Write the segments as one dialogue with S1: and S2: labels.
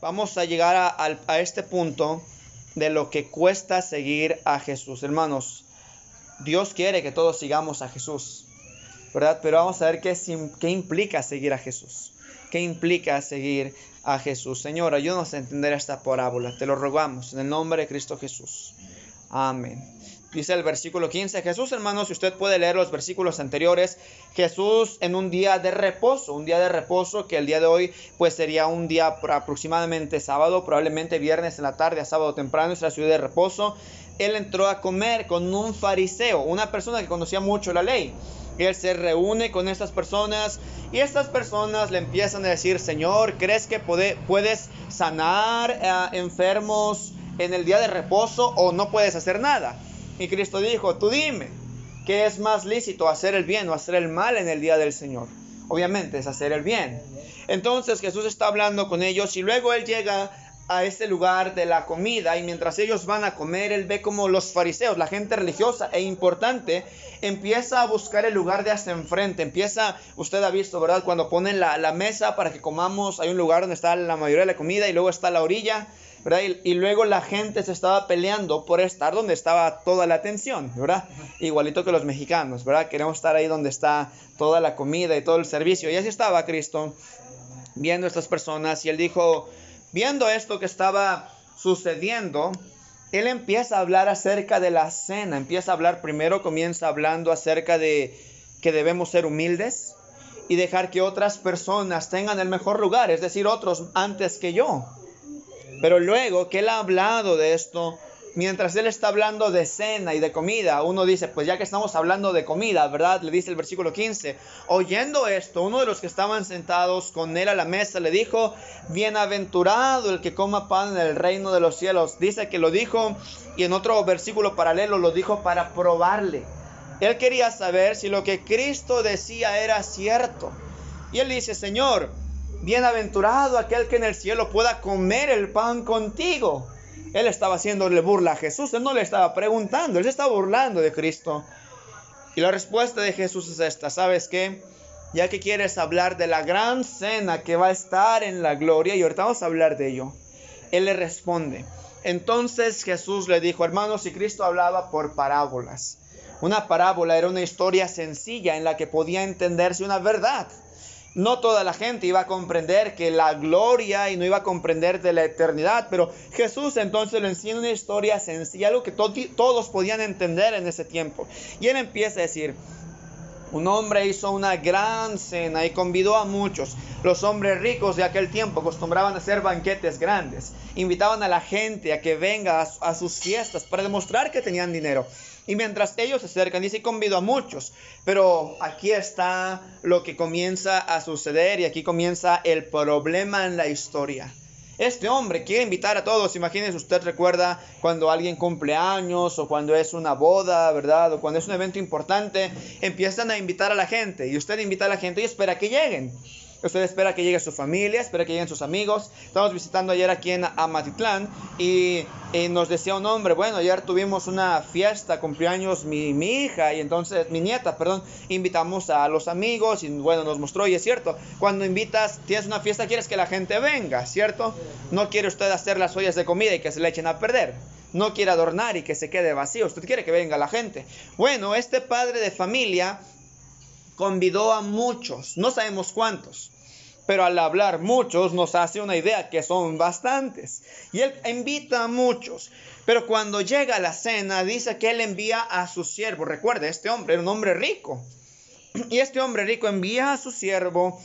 S1: Vamos a llegar a, este punto de lo que cuesta seguir a Jesús. Hermanos, Dios quiere que todos sigamos a Jesús, ¿verdad? Pero vamos a ver qué, qué implica seguir a Jesús. ¿Qué implica seguir a Jesús? Señor, ayúdanos a entender esta parábola. Te lo rogamos en el nombre de Cristo Jesús. Amén. Dice el versículo 15, Jesús hermanos, si usted puede leer los versículos anteriores, Jesús en un día de reposo, un día de reposo que el día de hoy pues sería un día aproximadamente sábado, probablemente viernes en la tarde a sábado temprano, es la ciudad de reposo, él entró a comer con un fariseo, una persona que conocía mucho la ley. Él se reúne con estas personas y estas personas le empiezan a decir, Señor, ¿crees que puedes sanar a enfermos en el día de reposo o no puedes hacer nada? Y Cristo dijo, tú dime, ¿qué es más lícito, hacer el bien o hacer el mal en el día del Señor? Obviamente es hacer el bien. Entonces Jesús está hablando con ellos y luego él llega a este lugar de la comida y mientras ellos van a comer, él ve como los fariseos, la gente religiosa e importante, empieza a buscar el lugar de hasta enfrente, empieza, usted ha visto, ¿verdad? Cuando ponen la, la mesa para que comamos, hay un lugar donde está la mayoría de la comida y luego está la orilla y, luego la gente se estaba peleando por estar donde estaba toda la atención, ¿verdad? Igualito que los mexicanos, ¿verdad? Queremos estar ahí donde está toda la comida y todo el servicio. Y así estaba Cristo viendo estas personas y él dijo, viendo esto que estaba sucediendo, él empieza a hablar acerca de la cena, empieza a hablar primero, comienza hablando acerca de que debemos ser humildes y dejar que otras personas tengan el mejor lugar, es decir, otros antes que yo. Pero luego que él ha hablado de esto, mientras él está hablando de cena y de comida, uno dice, pues ya que estamos hablando de comida, ¿verdad? Le dice el versículo 15, oyendo esto, uno de los que estaban sentados con él a la mesa le dijo, bienaventurado el que coma pan en el reino de los cielos. Dice que lo dijo y en otro versículo paralelo lo dijo para probarle. Él quería saber si lo que Cristo decía era cierto. Y él dice, Señor, Bienaventurado aquel que en el cielo pueda comer el pan contigo. Él estaba haciéndole burla a Jesús, él no le estaba preguntando, él se estaba burlando de Cristo. Y la respuesta de Jesús es esta, ¿sabes qué? Ya que quieres hablar de la gran cena que va a estar en la gloria, y ahorita vamos a hablar de ello, él le responde. Entonces Jesús le dijo, hermanos, si Cristo hablaba por parábolas. Una parábola era una historia sencilla en la que podía entenderse una verdad no toda la gente iba a comprender que la gloria y no iba a comprender de la eternidad, pero Jesús entonces le enseña una historia sencilla, algo que todos podían entender en ese tiempo. Y él empieza a decir, un hombre hizo una gran cena y convidó a muchos. Los hombres ricos de aquel tiempo acostumbraban a hacer banquetes grandes. Invitaban a la gente a que venga a, sus fiestas para demostrar que tenían dinero. Y mientras ellos se acercan, dice, convido a muchos. Pero aquí está lo que comienza a suceder y aquí comienza el problema en la historia. Este hombre quiere invitar a todos. Imagínense, usted recuerda cuando alguien cumple años o cuando es una boda, ¿verdad? O cuando es un evento importante, empiezan a invitar a la gente y usted invita a la gente y espera que lleguen. Usted espera que llegue su familia, espera que lleguen sus amigos. Estamos visitando ayer aquí en Amatitlán y, nos decía un hombre, bueno, ayer tuvimos una fiesta, cumpleaños mi, mi hija y entonces, mi nieta, perdón, invitamos a los amigos y bueno, nos mostró y es cierto, cuando invitas, tienes una fiesta, quieres que la gente venga, ¿cierto? No quiere usted hacer las ollas de comida y que se le echen a perder. No quiere adornar y que se quede vacío. Usted quiere que venga la gente. Bueno, este padre de familia convidó a muchos, no sabemos cuántos, pero al hablar muchos nos hace una idea que son bastantes. Y él invita a muchos, pero cuando llega la cena dice que él envía a su siervo. Recuerde, este hombre era un hombre rico. Y este hombre rico envía a su siervo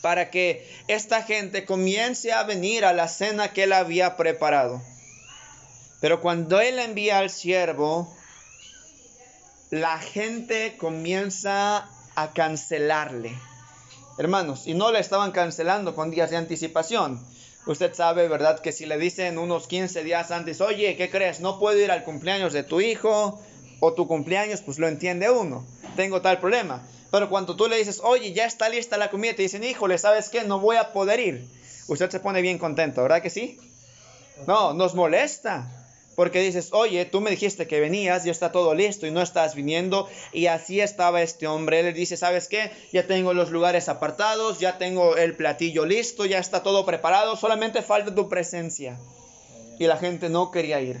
S1: para que esta gente comience a venir a la cena que él había preparado. Pero cuando él envía al siervo, la gente comienza a cancelarle. Hermanos, y no le estaban cancelando con días de anticipación. Usted sabe, ¿verdad? Que si le dicen unos 15 días antes, oye, ¿qué crees? No puedo ir al cumpleaños de tu hijo o tu cumpleaños, pues lo entiende uno. Tengo tal problema. Pero cuando tú le dices, oye, ya está lista la comida, te dicen, híjole, ¿sabes qué? No voy a poder ir. Usted se pone bien contento, ¿verdad que sí? No, nos molesta. Porque dices, oye, tú me dijiste que venías, ya está todo listo y no estás viniendo. Y así estaba este hombre. Él dice, ¿sabes qué? Ya tengo los lugares apartados, ya tengo el platillo listo, ya está todo preparado, solamente falta tu presencia. Y la gente no quería ir.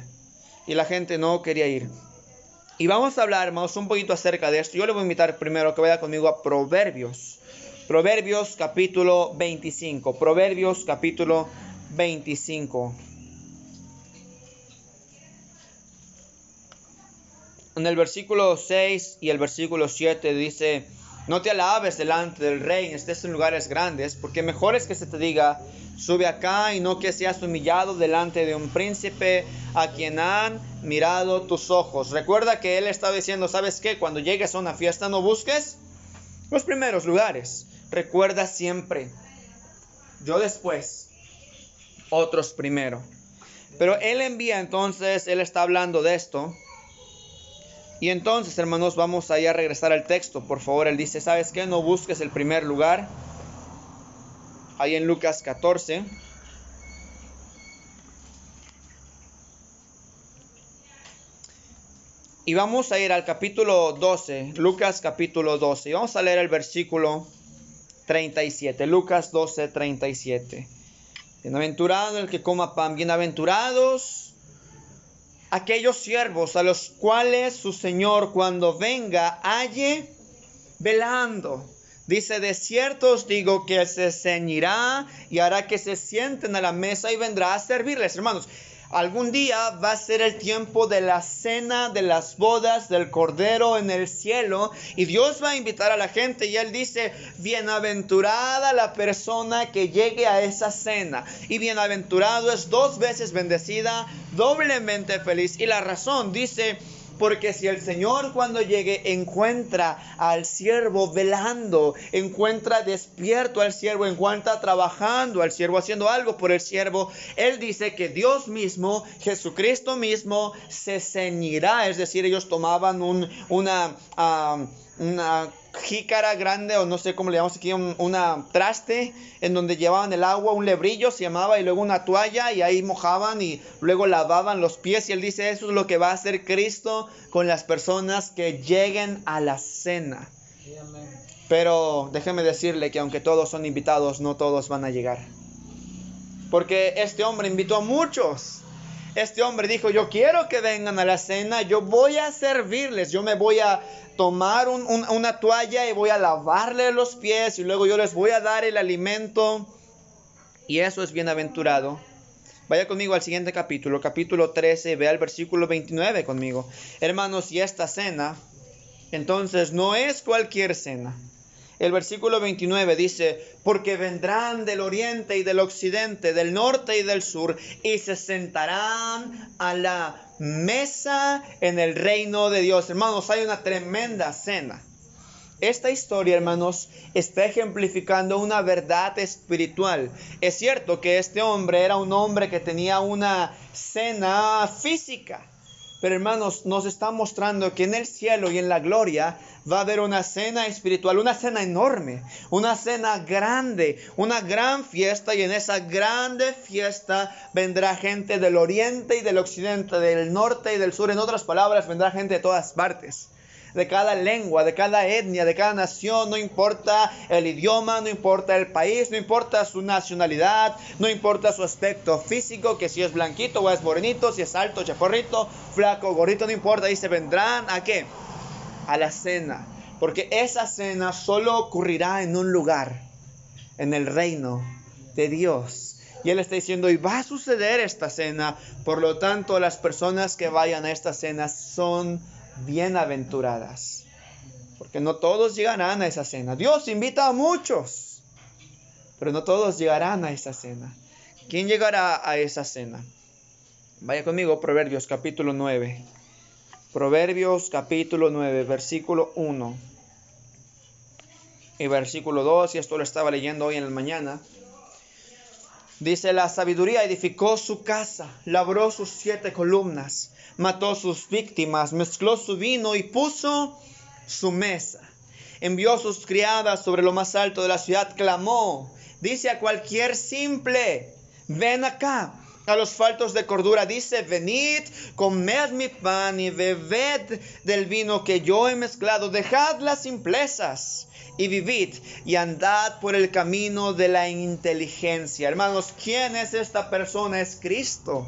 S1: Y la gente no quería ir. Y vamos a hablar, hermanos, un poquito acerca de esto. Yo le voy a invitar primero que vaya conmigo a Proverbios. Proverbios capítulo 25. Proverbios capítulo 25. En el versículo 6 y el versículo 7 dice, no te alabes delante del rey, estés en lugares grandes, porque mejor es que se te diga, sube acá y no que seas humillado delante de un príncipe a quien han mirado tus ojos. Recuerda que él estaba diciendo, ¿sabes qué? Cuando llegues a una fiesta no busques los primeros lugares. Recuerda siempre, yo después, otros primero. Pero él envía entonces, él está hablando de esto y entonces, hermanos, vamos allá a regresar al texto. Por favor, él dice, ¿sabes qué? No busques el primer lugar. Ahí en Lucas 14. Y vamos a ir al capítulo 12, Lucas capítulo 12. Y vamos a leer el versículo 37. Lucas 12, 37. Bienaventurado el que coma pan, bienaventurados aquellos siervos a los cuales su Señor cuando venga halle velando. Dice, de cierto os digo que se ceñirá y hará que se sienten a la mesa y vendrá a servirles, hermanos. Algún día va a ser el tiempo de la cena de las bodas del Cordero en el cielo y Dios va a invitar a la gente y Él dice, bienaventurada la persona que llegue a esa cena y bienaventurado es dos veces bendecida, doblemente feliz. Y la razón dice, porque si el Señor cuando llegue encuentra al siervo velando, encuentra despierto al siervo, encuentra trabajando al siervo, haciendo algo por el siervo, Él dice que Dios mismo, Jesucristo mismo, se ceñirá. Es decir, ellos tomaban un, una... Ah, una jícara grande o no sé cómo le llamamos aquí, un, una traste en donde llevaban el agua, un lebrillo se llamaba y luego una toalla y ahí mojaban y luego lavaban los pies y él dice eso es lo que va a hacer Cristo con las personas que lleguen a la cena. Pero déjeme decirle que aunque todos son invitados, no todos van a llegar. Porque este hombre invitó a muchos. Este hombre dijo, yo quiero que vengan a la cena, yo voy a servirles, yo me voy a tomar una toalla y voy a lavarle los pies y luego yo les voy a dar el alimento. Y eso es bienaventurado. Vaya conmigo al siguiente capítulo, capítulo 13, vea el versículo 29 conmigo. Hermanos, y esta cena, entonces no es cualquier cena. El versículo 29 dice, porque vendrán del oriente y del occidente, del norte y del sur, y se sentarán a la mesa en el reino de Dios. Hermanos, hay una tremenda cena. Esta historia, hermanos, está ejemplificando una verdad espiritual. Es cierto que este hombre era un hombre que tenía una cena física, pero hermanos, nos está mostrando que en el cielo y en la gloria va a haber una cena espiritual, una cena enorme, una cena grande, una gran fiesta y en esa grande fiesta vendrá gente del oriente y del occidente, del norte y del sur. En otras palabras, vendrá gente de todas partes de cada lengua, de cada etnia, de cada nación, no importa el idioma, no importa el país, no importa su nacionalidad, no importa su aspecto físico, que si es blanquito o es morenito, si es alto, chaporrito, flaco, gorrito, no importa, y se vendrán a qué? A la cena, porque esa cena solo ocurrirá en un lugar, en el reino de Dios. Y Él está diciendo, y va a suceder esta cena. Por lo tanto, las personas que vayan a esta cena son bienaventuradas. Porque no todos llegarán a esa cena. Dios invita a muchos, pero no todos llegarán a esa cena. ¿Quién llegará a esa cena? Vaya conmigo, Proverbios capítulo 9. Proverbios capítulo 9, versículo 1 y versículo 2, y esto lo estaba leyendo hoy en la mañana. Dice, la sabiduría edificó su casa, labró sus siete columnas, mató sus víctimas, mezcló su vino y puso su mesa. Envió sus criadas sobre lo más alto de la ciudad, clamó, dice a cualquier simple, ven acá, a los faltos de cordura. Dice, venid, comed mi pan y bebed del vino que yo he mezclado. Dejad las simplezas y vivid y andad por el camino de la inteligencia. Hermanos, ¿quién es esta persona? Es Cristo.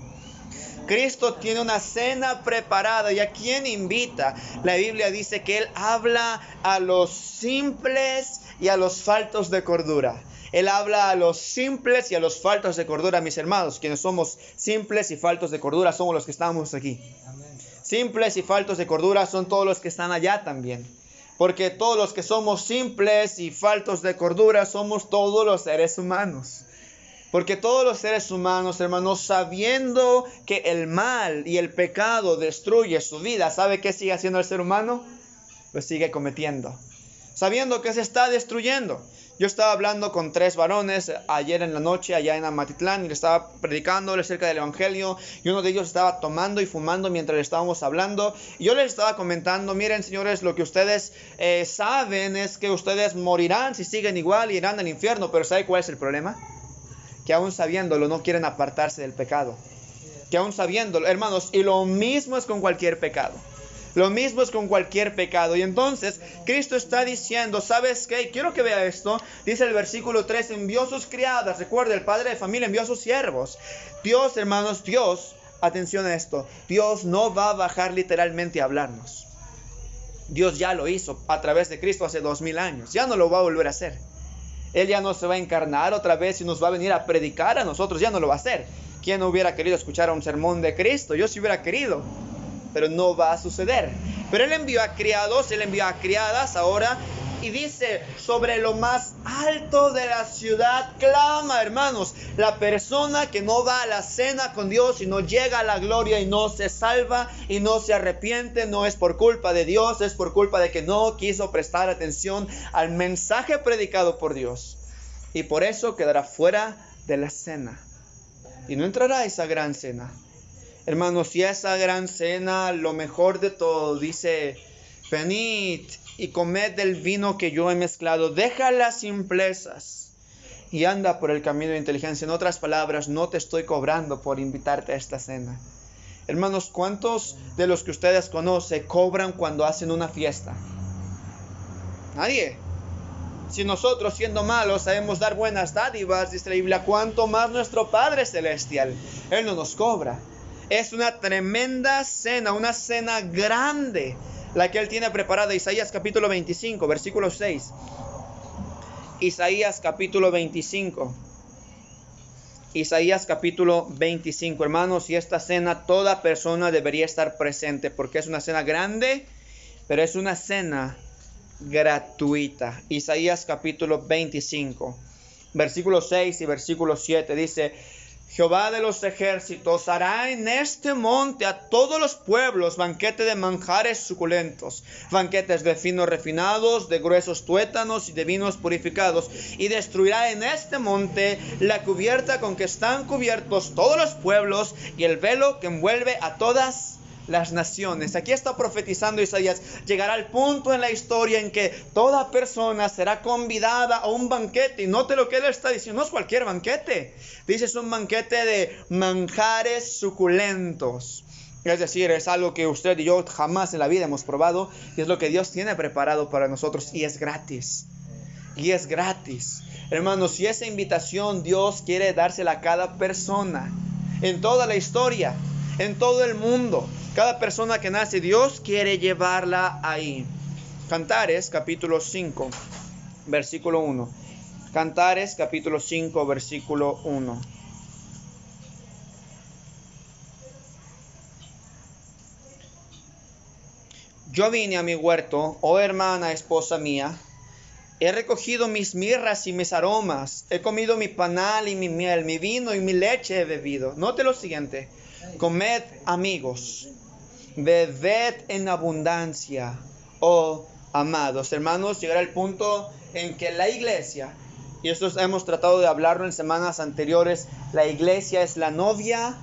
S1: Cristo tiene una cena preparada y a quién invita. La Biblia dice que Él habla a los simples y a los faltos de cordura. Él habla a los simples y a los faltos de cordura, mis hermanos. Quienes somos simples y faltos de cordura somos los que estamos aquí. Simples y faltos de cordura son todos los que están allá también. Porque todos los que somos simples y faltos de cordura somos todos los seres humanos. Porque todos los seres humanos, hermanos, sabiendo que el mal y el pecado destruye su vida, ¿sabe qué sigue haciendo el ser humano? Lo sigue cometiendo. Sabiendo que se está destruyendo. Yo estaba hablando con tres varones ayer en la noche allá en Amatitlán y le estaba predicando acerca del Evangelio y uno de ellos estaba tomando y fumando mientras le estábamos hablando y yo les estaba comentando, miren señores, lo que ustedes eh, saben es que ustedes morirán si siguen igual y irán al infierno, pero ¿sabe cuál es el problema? Que aún sabiéndolo no quieren apartarse del pecado. Que aún sabiéndolo, hermanos, y lo mismo es con cualquier pecado. Lo mismo es con cualquier pecado. Y entonces Cristo está diciendo, ¿sabes qué? Quiero que vea esto. Dice el versículo 3, envió sus criadas. Recuerda, el padre de familia envió a sus siervos. Dios, hermanos, Dios, atención a esto, Dios no va a bajar literalmente a hablarnos. Dios ya lo hizo a través de Cristo hace dos mil años. Ya no lo va a volver a hacer. Él ya no se va a encarnar otra vez y nos va a venir a predicar a nosotros. Ya no lo va a hacer. ¿Quién hubiera querido escuchar un sermón de Cristo? Yo sí hubiera querido pero no va a suceder. Pero él envió a criados, él envió a criadas ahora y dice, sobre lo más alto de la ciudad clama, hermanos, la persona que no va a la cena con Dios y no llega a la gloria y no se salva y no se arrepiente, no es por culpa de Dios, es por culpa de que no quiso prestar atención al mensaje predicado por Dios. Y por eso quedará fuera de la cena. Y no entrará a esa gran cena. Hermanos, y esa gran cena, lo mejor de todo, dice, venid y comed del vino que yo he mezclado, deja las simplezas y anda por el camino de inteligencia. En otras palabras, no te estoy cobrando por invitarte a esta cena. Hermanos, ¿cuántos de los que ustedes conocen cobran cuando hacen una fiesta? Nadie. Si nosotros siendo malos sabemos dar buenas dádivas, dice la Biblia, ¿cuánto más nuestro Padre Celestial? Él no nos cobra. Es una tremenda cena, una cena grande, la que él tiene preparada. Isaías capítulo 25, versículo 6. Isaías capítulo 25. Isaías capítulo 25, hermanos, y esta cena toda persona debería estar presente porque es una cena grande, pero es una cena gratuita. Isaías capítulo 25, versículo 6 y versículo 7 dice, Jehová de los ejércitos hará en este monte a todos los pueblos banquete de manjares suculentos, banquetes de finos refinados, de gruesos tuétanos y de vinos purificados, y destruirá en este monte la cubierta con que están cubiertos todos los pueblos y el velo que envuelve a todas las naciones. Aquí está profetizando Isaías. Llegará el punto en la historia en que toda persona será convidada a un banquete. Y note lo que él está diciendo. No es cualquier banquete. Dice es un banquete de manjares suculentos. Es decir, es algo que usted y yo jamás en la vida hemos probado. Y es lo que Dios tiene preparado para nosotros. Y es gratis. Y es gratis. Hermanos, si esa invitación Dios quiere dársela a cada persona en toda la historia, en todo el mundo. Cada persona que nace, Dios quiere llevarla ahí. Cantares capítulo 5, versículo 1. Cantares capítulo 5, versículo 1. Yo vine a mi huerto, oh hermana, esposa mía, he recogido mis mirras y mis aromas, he comido mi panal y mi miel, mi vino y mi leche he bebido. Note lo siguiente, comed amigos, bebed en abundancia, oh amados hermanos, llegará el punto en que la iglesia, y esto hemos tratado de hablarlo en semanas anteriores, la iglesia es la novia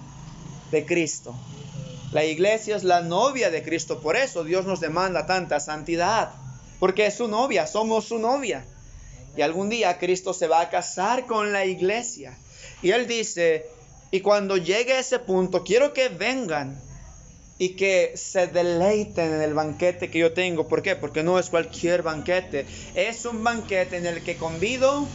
S1: de Cristo. La iglesia es la novia de Cristo, por eso Dios nos demanda tanta santidad, porque es su novia, somos su novia. Y algún día Cristo se va a casar con la iglesia. Y Él dice, Y cuando llegue ese punto, quiero que vengan y que se deleiten en el banquete que yo tengo. ¿Por qué? Porque no es cualquier banquete. Es un banquete en el que convido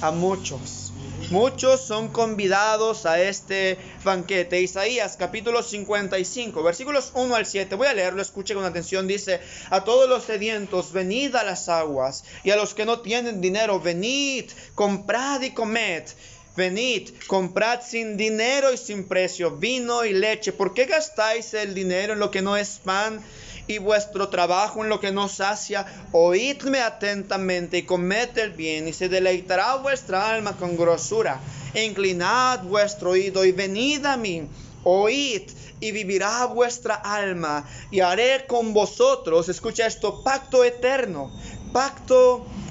S1: a muchos. Muchos son convidados a este banquete. Isaías capítulo 55, versículos 1 al 7. Voy a leerlo, escuche con atención. Dice, a todos los sedientos, venid a las aguas. Y a los que no tienen dinero, venid, comprad y comed. Venid, comprad sin dinero y sin precio vino y leche. ¿Por qué gastáis el dinero en lo que no es pan y vuestro trabajo en lo que no sacia? Oídme atentamente y comed el bien y se deleitará vuestra alma con grosura. Inclinad vuestro oído y venid a mí. Oíd y vivirá vuestra alma y haré con vosotros, escucha esto, pacto eterno, pacto eterno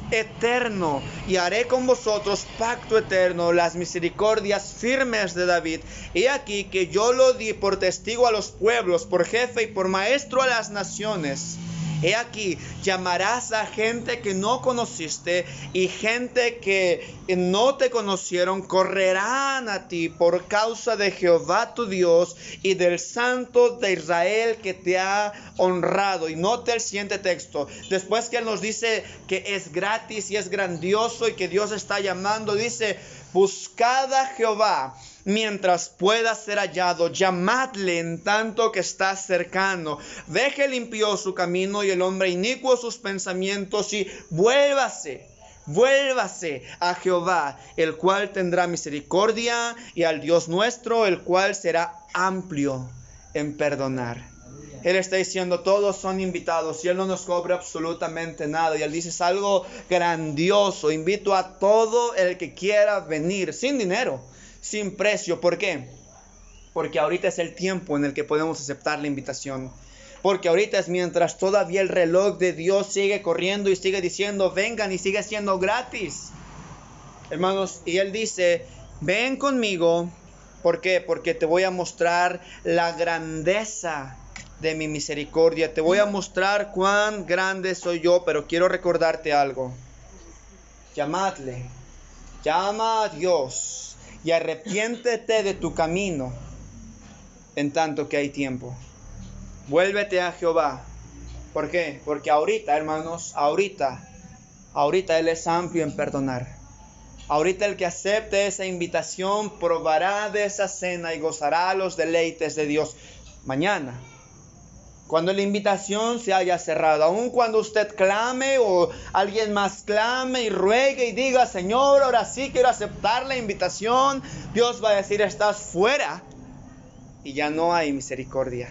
S1: y haré con vosotros pacto eterno, las misericordias firmes de David. He aquí que yo lo di por testigo a los pueblos, por jefe y por maestro a las naciones. He aquí, llamarás a gente que no conociste y gente que no te conocieron, correrán a ti por causa de Jehová tu Dios y del Santo de Israel que te ha honrado. Y note el siguiente texto. Después que Él nos dice que es gratis y es grandioso y que Dios está llamando, dice, buscad a Jehová mientras pueda ser hallado, llamadle en tanto que está cercano. Deje limpio su camino y el hombre inicuo sus pensamientos y vuélvase. Vuélvase a Jehová, el cual tendrá misericordia, y al Dios nuestro, el cual será amplio en perdonar. Él está diciendo, todos son invitados y Él no nos cobra absolutamente nada. Y Él dice, es algo grandioso. Invito a todo el que quiera venir, sin dinero sin precio. ¿Por qué? Porque ahorita es el tiempo en el que podemos aceptar la invitación. Porque ahorita es mientras todavía el reloj de Dios sigue corriendo y sigue diciendo, vengan y sigue siendo gratis. Hermanos, y Él dice, ven conmigo. ¿Por qué? Porque te voy a mostrar la grandeza de mi misericordia. Te voy a mostrar cuán grande soy yo, pero quiero recordarte algo. Llamadle. Llama a Dios y arrepiéntete de tu camino en tanto que hay tiempo. Vuélvete a Jehová. ¿Por qué? Porque ahorita, hermanos, ahorita, ahorita Él es amplio en perdonar. Ahorita el que acepte esa invitación probará de esa cena y gozará los deleites de Dios. Mañana, cuando la invitación se haya cerrado, aun cuando usted clame o alguien más clame y ruegue y diga, Señor, ahora sí quiero aceptar la invitación, Dios va a decir, estás fuera y ya no hay misericordia.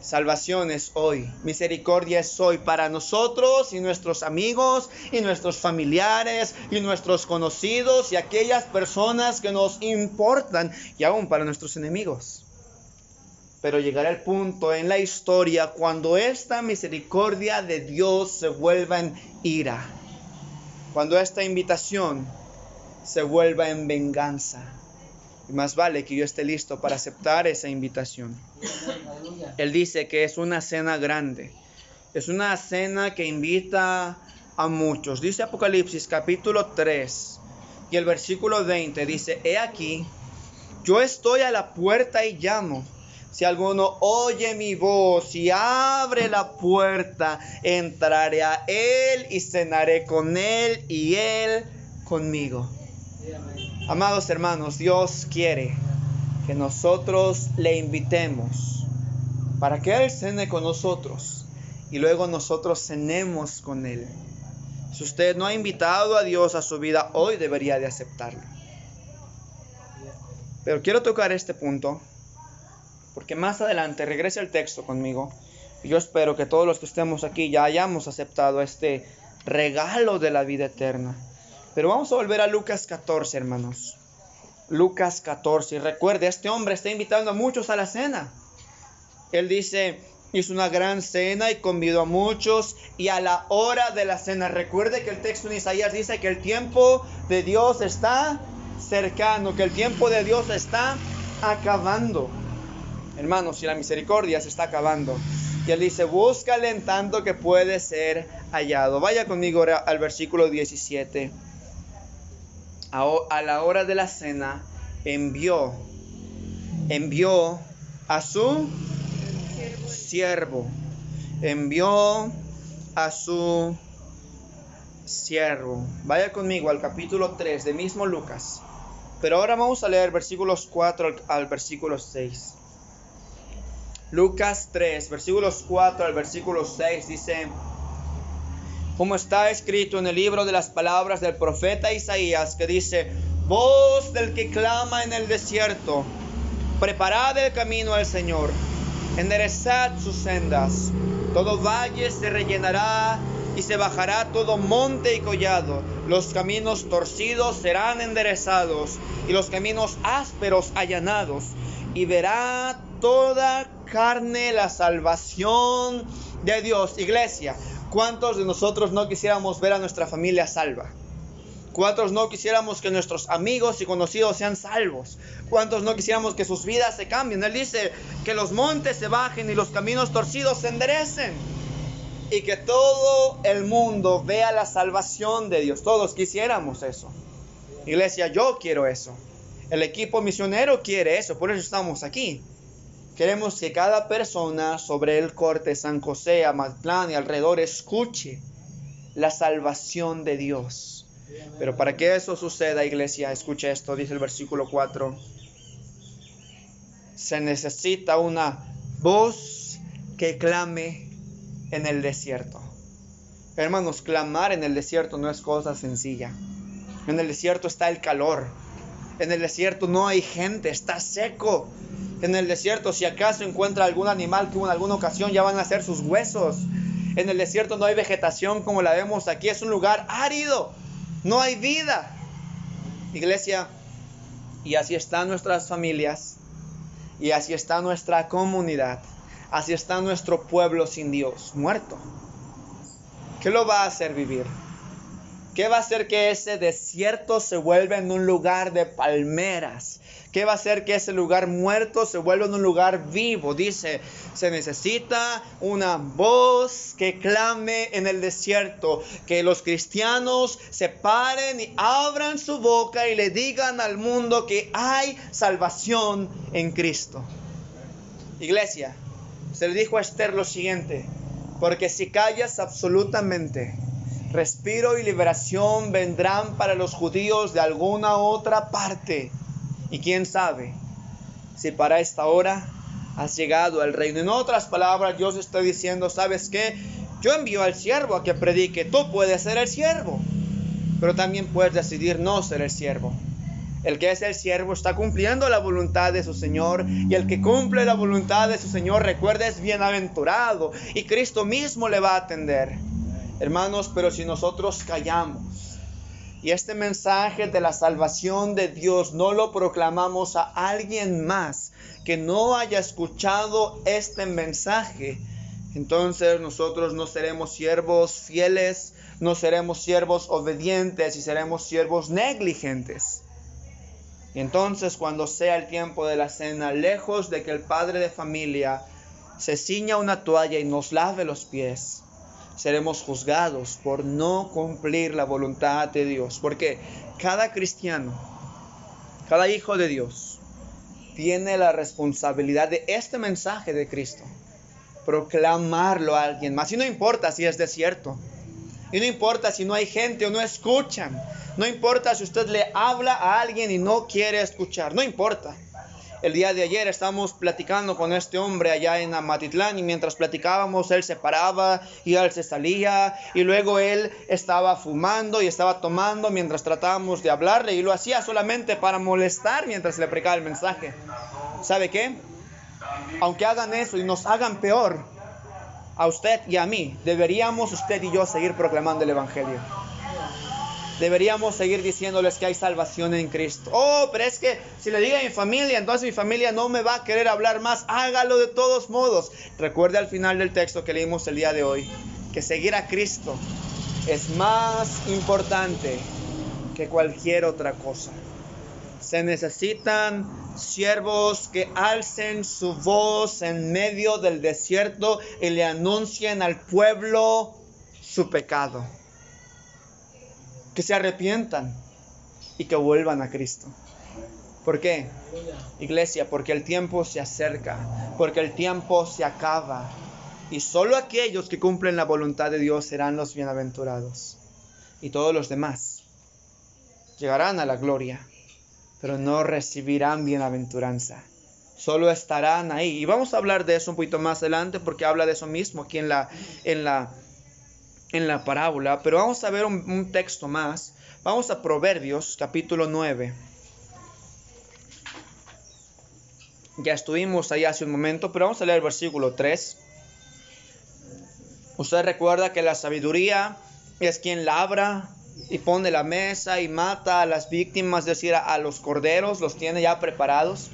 S1: Salvación es hoy, misericordia es hoy para nosotros y nuestros amigos y nuestros familiares y nuestros conocidos y aquellas personas que nos importan y aún para nuestros enemigos. Pero llegará el punto en la historia cuando esta misericordia de Dios se vuelva en ira. Cuando esta invitación se vuelva en venganza. Y más vale que yo esté listo para aceptar esa invitación. Él dice que es una cena grande. Es una cena que invita a muchos. Dice Apocalipsis capítulo 3 y el versículo 20 dice, he aquí, yo estoy a la puerta y llamo. Si alguno oye mi voz y abre la puerta, entraré a él y cenaré con él y él conmigo. Amados hermanos, Dios quiere que nosotros le invitemos para que Él cene con nosotros y luego nosotros cenemos con Él. Si usted no ha invitado a Dios a su vida, hoy debería de aceptarlo. Pero quiero tocar este punto porque más adelante regrese el texto conmigo. Yo espero que todos los que estemos aquí ya hayamos aceptado este regalo de la vida eterna. Pero vamos a volver a Lucas 14, hermanos. Lucas 14. Y recuerde, este hombre está invitando a muchos a la cena. Él dice, hizo una gran cena y convidó a muchos y a la hora de la cena. Recuerde que el texto en Isaías dice que el tiempo de Dios está cercano, que el tiempo de Dios está acabando. Hermanos, si la misericordia se está acabando. Y él dice, búscale en tanto que puede ser hallado. Vaya conmigo al versículo 17. A, la hora de la cena, envió, envió a su siervo, envió a su siervo. Vaya conmigo al capítulo 3 de mismo Lucas. Pero ahora vamos a leer versículos 4 al, versículo 6. Lucas 3, versículos 4 al versículo 6 dice, como está escrito en el libro de las palabras del profeta Isaías, que dice, voz del que clama en el desierto, preparad el camino al Señor, enderezad sus sendas, todo valle se rellenará y se bajará todo monte y collado. Los caminos torcidos serán enderezados y los caminos ásperos allanados. Y verá toda carne la salvación de Dios. Iglesia, ¿cuántos de nosotros no quisiéramos ver a nuestra familia salva? ¿Cuántos no quisiéramos que nuestros amigos y conocidos sean salvos? ¿Cuántos no quisiéramos que sus vidas se cambien? Él dice que los montes se bajen y los caminos torcidos se enderecen y que todo el mundo vea la salvación de Dios. Todos quisiéramos eso. Iglesia, yo quiero eso. El equipo misionero quiere eso, por eso estamos aquí. Queremos que cada persona sobre el corte San José, Amatlán y alrededor escuche la salvación de Dios. Pero para que eso suceda, iglesia, escuche esto, dice el versículo 4. Se necesita una voz que clame en el desierto. Hermanos, clamar en el desierto no es cosa sencilla. En el desierto está el calor. En el desierto no hay gente, está seco. En el desierto, si acaso encuentra algún animal que en alguna ocasión ya van a ser sus huesos. En el desierto no hay vegetación como la vemos aquí, es un lugar árido. No hay vida. Iglesia, y así están nuestras familias, y así está nuestra comunidad. Así está nuestro pueblo sin Dios, muerto. ¿Qué lo va a hacer vivir? ¿Qué va a hacer que ese desierto se vuelva en un lugar de palmeras? ¿Qué va a hacer que ese lugar muerto se vuelva en un lugar vivo? Dice, se necesita una voz que clame en el desierto, que los cristianos se paren y abran su boca y le digan al mundo que hay salvación en Cristo. Iglesia, se le dijo a Esther lo siguiente, porque si callas absolutamente, respiro y liberación vendrán para los judíos de alguna otra parte. Y quién sabe si para esta hora has llegado al reino. En otras palabras, Dios está diciendo, ¿sabes qué? Yo envío al siervo a que predique, tú puedes ser el siervo, pero también puedes decidir no ser el siervo. El que es el siervo está cumpliendo la voluntad de su Señor y el que cumple la voluntad de su Señor, recuerda, es bienaventurado y Cristo mismo le va a atender. Hermanos, pero si nosotros callamos y este mensaje de la salvación de Dios no lo proclamamos a alguien más que no haya escuchado este mensaje, entonces nosotros no seremos siervos fieles, no seremos siervos obedientes y seremos siervos negligentes. Y entonces cuando sea el tiempo de la cena, lejos de que el padre de familia se ciña una toalla y nos lave los pies, seremos juzgados por no cumplir la voluntad de Dios. Porque cada cristiano, cada hijo de Dios, tiene la responsabilidad de este mensaje de Cristo. Proclamarlo a alguien más. Y no importa si es desierto. Y no importa si no hay gente o no escuchan. No importa si usted le habla a alguien y no quiere escuchar. No importa. El día de ayer estábamos platicando con este hombre allá en Amatitlán y mientras platicábamos él se paraba y él se salía y luego él estaba fumando y estaba tomando mientras tratábamos de hablarle y lo hacía solamente para molestar mientras le predicaba el mensaje. ¿Sabe qué? Aunque hagan eso y nos hagan peor, a usted y a mí, deberíamos usted y yo seguir proclamando el Evangelio. Deberíamos seguir diciéndoles que hay salvación en Cristo. Oh, pero es que si le digo a mi familia, entonces mi familia no me va a querer hablar más. Hágalo de todos modos. Recuerde al final del texto que leímos el día de hoy, que seguir a Cristo es más importante que cualquier otra cosa. Se necesitan siervos que alcen su voz en medio del desierto y le anuncien al pueblo su pecado. Que se arrepientan y que vuelvan a Cristo. ¿Por qué? Iglesia, porque el tiempo se acerca, porque el tiempo se acaba. Y solo aquellos que cumplen la voluntad de Dios serán los bienaventurados. Y todos los demás llegarán a la gloria, pero no recibirán bienaventuranza. Solo estarán ahí. Y vamos a hablar de eso un poquito más adelante porque habla de eso mismo aquí en la, en la, en la parábola. Pero vamos a ver un, texto más. Vamos a Proverbios capítulo 9. Ya estuvimos ahí hace un momento, pero vamos a leer el versículo 3. Usted recuerda que la sabiduría es quien labra y pone la mesa y mata a las víctimas, es decir, a los corderos, los tiene ya preparados.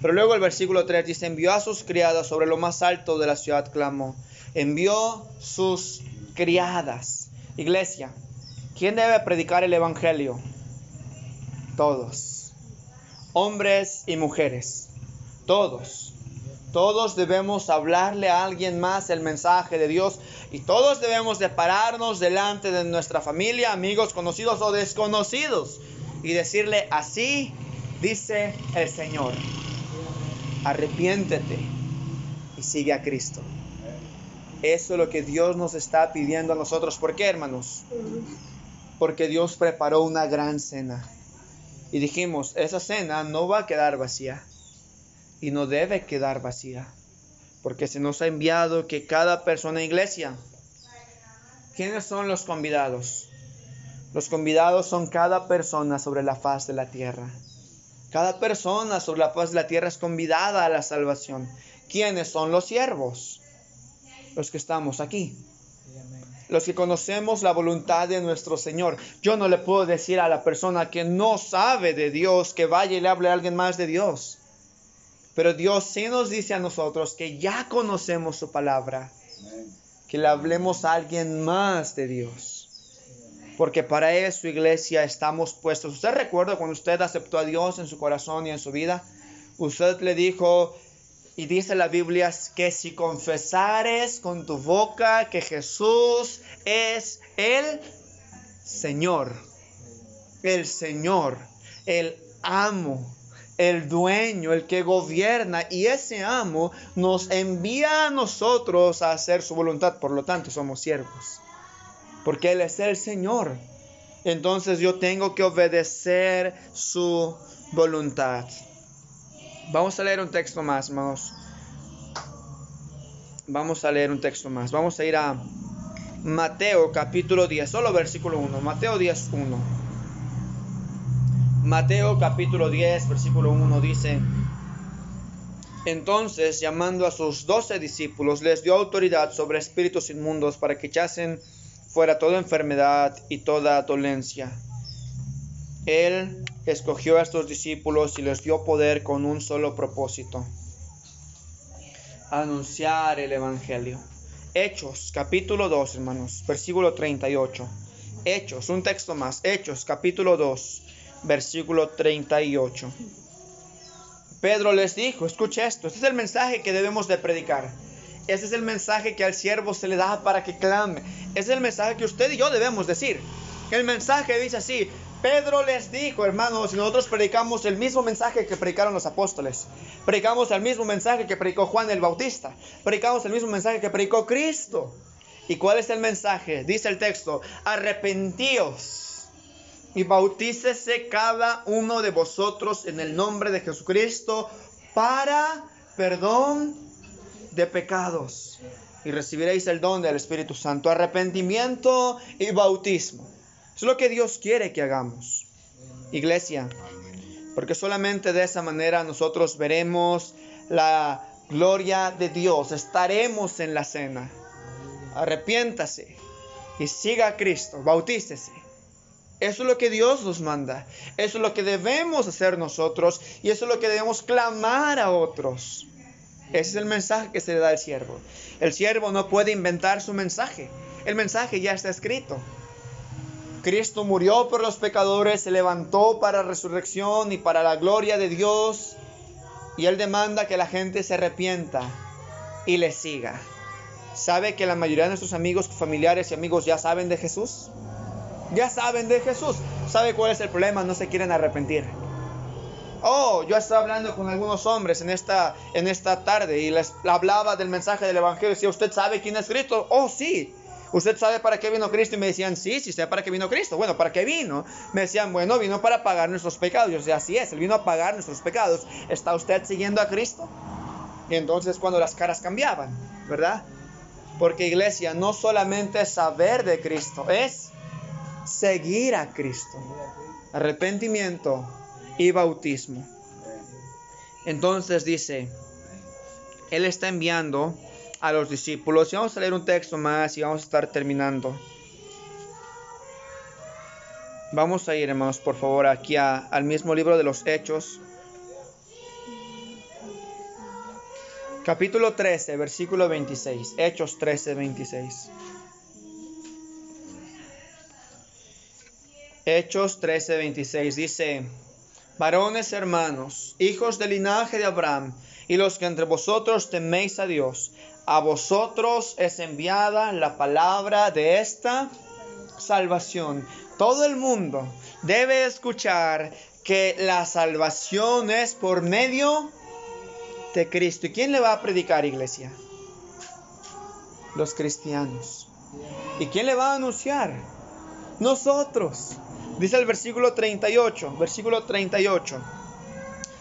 S1: Pero luego el versículo 3 dice, envió a sus criadas sobre lo más alto de la ciudad, clamó. Envió sus criadas. Iglesia, ¿quién debe predicar el Evangelio? Todos. Hombres y mujeres. Todos. Todos debemos hablarle a alguien más el mensaje de Dios y todos debemos de pararnos delante de nuestra familia, amigos, conocidos o desconocidos y decirle así dice el Señor. Arrepiéntete y sigue a Cristo. Eso es lo que Dios nos está pidiendo a nosotros. ¿Por qué, hermanos? Porque Dios preparó una gran cena. Y dijimos, esa cena no va a quedar vacía y no debe quedar vacía, porque se nos ha enviado que cada persona iglesia, ¿quiénes son los convidados? Los convidados son cada persona sobre la faz de la tierra. Cada persona sobre la faz de la tierra es convidada a la salvación. ¿Quiénes son los siervos? Los que estamos aquí. Los que conocemos la voluntad de nuestro Señor. Yo no le puedo decir a la persona que no sabe de Dios que vaya y le hable a alguien más de Dios. Pero Dios sí nos dice a nosotros que ya conocemos su palabra, que le hablemos a alguien más de Dios. Porque para eso, iglesia, estamos puestos. ¿Usted recuerda cuando usted aceptó a Dios en su corazón y en su vida? Usted le dijo, y dice la Biblia, que si confesares con tu boca que Jesús es el Señor, el Señor, el amo, el dueño, el que gobierna, y ese amo nos envía a nosotros a hacer su voluntad, por lo tanto somos siervos, porque Él es el Señor. Entonces yo tengo que obedecer su voluntad. Vamos a leer un texto más, hermanos. Vamos a leer un texto más. Vamos a ir a Mateo capítulo 10, solo versículo 1. Mateo 10, 1. Mateo capítulo 10, versículo 1 dice, entonces llamando a sus doce discípulos, les dio autoridad sobre espíritus inmundos para que echasen fuera toda enfermedad y toda dolencia. Él escogió a estos discípulos y les dio poder con un solo propósito, anunciar el Evangelio. Hechos, capítulo 2, hermanos, versículo 38. Hechos, un texto más. Hechos, capítulo 2, versículo 38. Pedro les dijo, escucha esto, este es el mensaje que debemos de predicar. Este es el mensaje que al siervo se le da para que clame. Este es el mensaje que usted y yo debemos decir. El mensaje dice así, Pedro les dijo, hermanos, nosotros predicamos el mismo mensaje que predicaron los apóstoles. Predicamos el mismo mensaje que predicó Juan el Bautista. Predicamos el mismo mensaje que predicó Cristo. ¿Y cuál es el mensaje? Dice el texto, arrepentíos y bautícese cada uno de vosotros en el nombre de Jesucristo para perdón de pecados y recibiréis el don del Espíritu Santo, arrepentimiento y bautismo. Es lo que Dios quiere que hagamos. Iglesia, porque solamente de esa manera nosotros veremos la gloria de Dios, estaremos en la cena. Arrepiéntase y siga a Cristo, bautícese eso es lo que Dios nos manda. Eso es lo que debemos hacer nosotros y eso es lo que debemos clamar a otros. Ese es el mensaje que se le da al siervo. El siervo no puede inventar su mensaje. El mensaje ya está escrito. Cristo murió por los pecadores, se levantó para resurrección y para la gloria de Dios. Y Él demanda que la gente se arrepienta y le siga. ¿Sabe que la mayoría de nuestros amigos, familiares y amigos ya saben de Jesús? Ya saben de Jesús. ¿Sabe cuál es el problema? No se quieren arrepentir. Oh, yo estaba hablando con algunos hombres en esta, en esta tarde y les hablaba del mensaje del Evangelio. Decía, ¿usted sabe quién es Cristo? Oh, sí. ¿Usted sabe para qué vino Cristo? Y me decían, sí, sí sé para qué vino Cristo. Bueno, ¿para qué vino? Me decían, bueno, vino para pagar nuestros pecados. Yo decía, así es, Él vino a pagar nuestros pecados. ¿Está usted siguiendo a Cristo? Y entonces cuando las caras cambiaban, ¿verdad? Porque iglesia, no solamente es saber de Cristo, es seguir a Cristo. Arrepentimiento y bautismo. Entonces dice, Él está enviando a los discípulos. Y vamos a leer un texto más y vamos a estar terminando. Vamos a ir, hermanos, por favor, aquí al mismo libro de los Hechos. Capítulo 13, versículo 26. Hechos 13, 26. Hechos 13, 26 dice, varones hermanos, hijos del linaje de Abraham, y los que entre vosotros teméis a Dios, a vosotros es enviada la palabra de esta salvación. Todo el mundo debe escuchar que la salvación es por medio de Cristo. ¿Y quién le va a predicar, iglesia? Los cristianos. ¿Y quién le va a anunciar? Nosotros. Dice el versículo 38, versículo 38.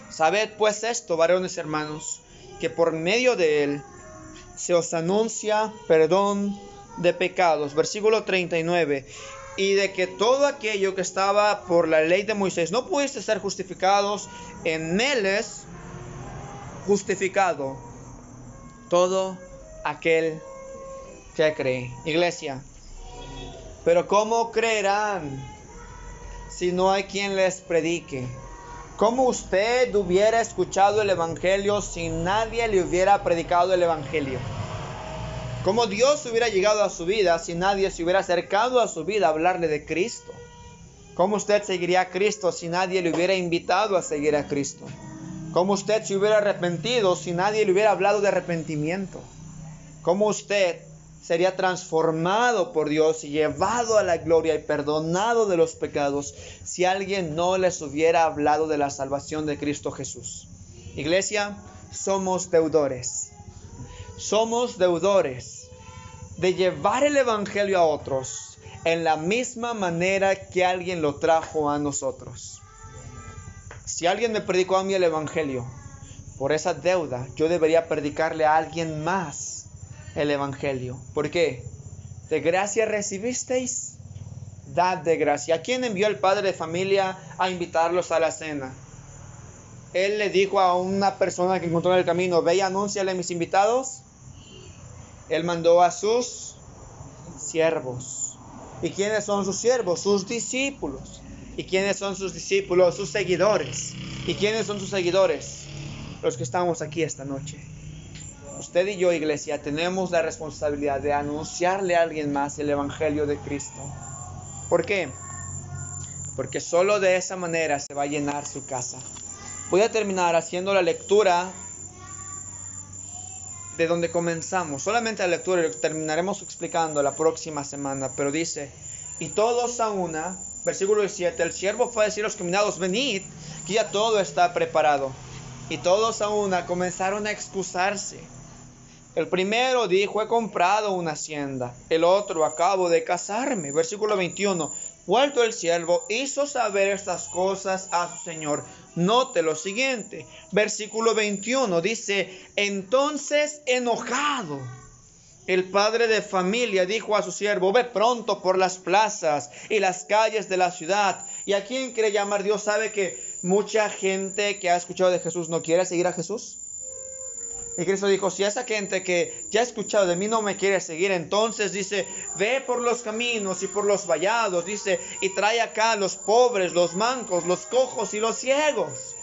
S1: Sabed pues esto, varones hermanos, que por medio de él se os anuncia perdón de pecados. Versículo 39. Y de que todo aquello que estaba por la ley de Moisés no pudiese ser justificados, en él es justificado todo aquel que cree. Iglesia. Pero ¿cómo creerán si no hay quien les predique? ¿Cómo usted hubiera escuchado el Evangelio si nadie le hubiera predicado el Evangelio? ¿Cómo Dios hubiera llegado a su vida si nadie se hubiera acercado a su vida a hablarle de Cristo? ¿Cómo usted seguiría a Cristo si nadie le hubiera invitado a seguir a Cristo? ¿Cómo usted se hubiera arrepentido si nadie le hubiera hablado de arrepentimiento? ¿Cómo usted sería transformado por Dios y llevado a la gloria y perdonado de los pecados si alguien no les hubiera hablado de la salvación de Cristo Jesús. Iglesia, somos deudores. Somos deudores de llevar el Evangelio a otros en la misma manera que alguien lo trajo a nosotros. Si alguien me predicó a mí el Evangelio, por esa deuda yo debería predicarle a alguien más el Evangelio. ¿Por qué? De gracia recibisteis, dad de gracia. ¿A quién envió el padre de familia a invitarlos a la cena? Él le dijo a una persona que encontró en el camino, ve y anúnciale a mis invitados. Él mandó a sus siervos. ¿Y quiénes son sus siervos? Sus discípulos. ¿Y quiénes son sus discípulos? Sus seguidores. ¿Y quiénes son sus seguidores? Los que estamos aquí esta noche usted y yo, iglesia, tenemos la responsabilidad de anunciarle a alguien más el Evangelio de Cristo. ¿Por qué? Porque solo de esa manera se va a llenar su casa. Voy a terminar haciendo la lectura de donde comenzamos. Solamente la lectura y terminaremos explicando la próxima semana. Pero dice, y todos a una, versículo 17, el siervo fue a decir a los caminados, venid, que ya todo está preparado. Y todos a una comenzaron a excusarse. El primero dijo, he comprado una hacienda. El otro, acabo de casarme. Versículo 21. Vuelto el siervo, hizo saber estas cosas a su señor. Note lo siguiente. Versículo 21 dice, entonces enojado. El padre de familia dijo a su siervo, ve pronto por las plazas y las calles de la ciudad. ¿Y a quién quiere llamar Dios? ¿Sabe que mucha gente que ha escuchado de Jesús no quiere seguir a Jesús? Y Cristo dijo, si esa gente que ya ha escuchado de mí no me quiere seguir, entonces dice, ve por los caminos y por los vallados, dice, y trae acá los pobres, los mancos, los cojos y los ciegos,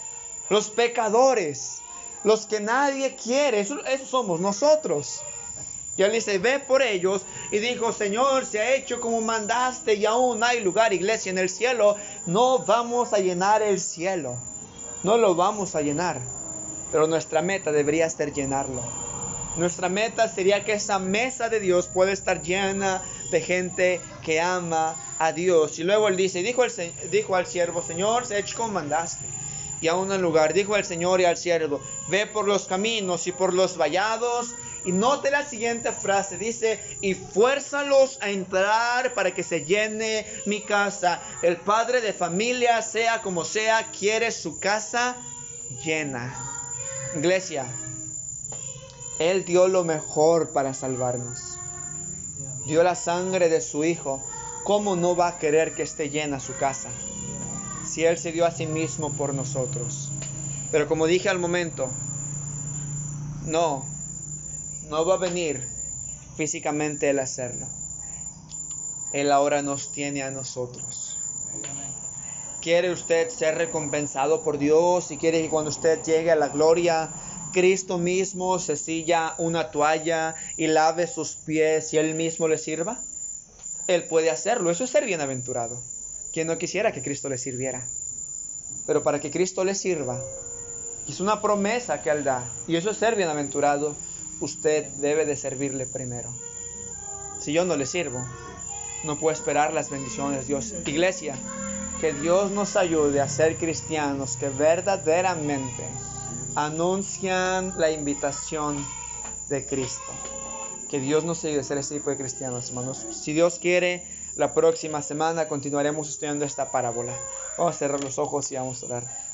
S1: los pecadores, los que nadie quiere, esos, somos nosotros. Y él dice, ve por ellos. Y dijo, Señor, se ha hecho como mandaste y aún hay lugar, iglesia, en el cielo. No vamos a llenar el cielo. No lo vamos a llenar. Pero nuestra meta debería ser llenarlo. Nuestra meta sería que esa mesa de Dios pueda estar llena de gente que ama a Dios. Y luego él dice, dijo, el, dijo al siervo, Señor, se hecho mandaste. y a un lugar. Dijo el Señor y al siervo, ve por los caminos y por los vallados. Y note la siguiente frase, dice, y fuérzalos a entrar para que se llene mi casa. El padre de familia, sea como sea, quiere su casa llena. Iglesia, Él dio lo mejor para salvarnos. Dio la sangre de su Hijo. ¿Cómo no va a querer que esté llena su casa? si Él se dio a sí mismo por nosotros. Pero como dije al momento, no, no va a venir físicamente Él a hacerlo. Él ahora nos tiene a nosotros. ¿Quiere usted ser recompensado por Dios y quiere que cuando usted llegue a la gloria, Cristo mismo se silla una toalla y lave sus pies y Él mismo le sirva? Él puede hacerlo, eso es ser bienaventurado quien no quisiera que Cristo le sirviera. Pero para que Cristo le sirva, es una promesa que Él da, y eso es ser bienaventurado, usted debe de servirle primero. Si yo no le sirvo, no puedo esperar las bendiciones de Dios. Iglesia, que Dios nos ayude a ser cristianos que verdaderamente anuncian la invitación de Cristo. Que Dios nos ayude a ser ese tipo de cristianos, hermanos. Si Dios quiere, la próxima semana continuaremos estudiando esta parábola. Vamos a cerrar los ojos y vamos a orar.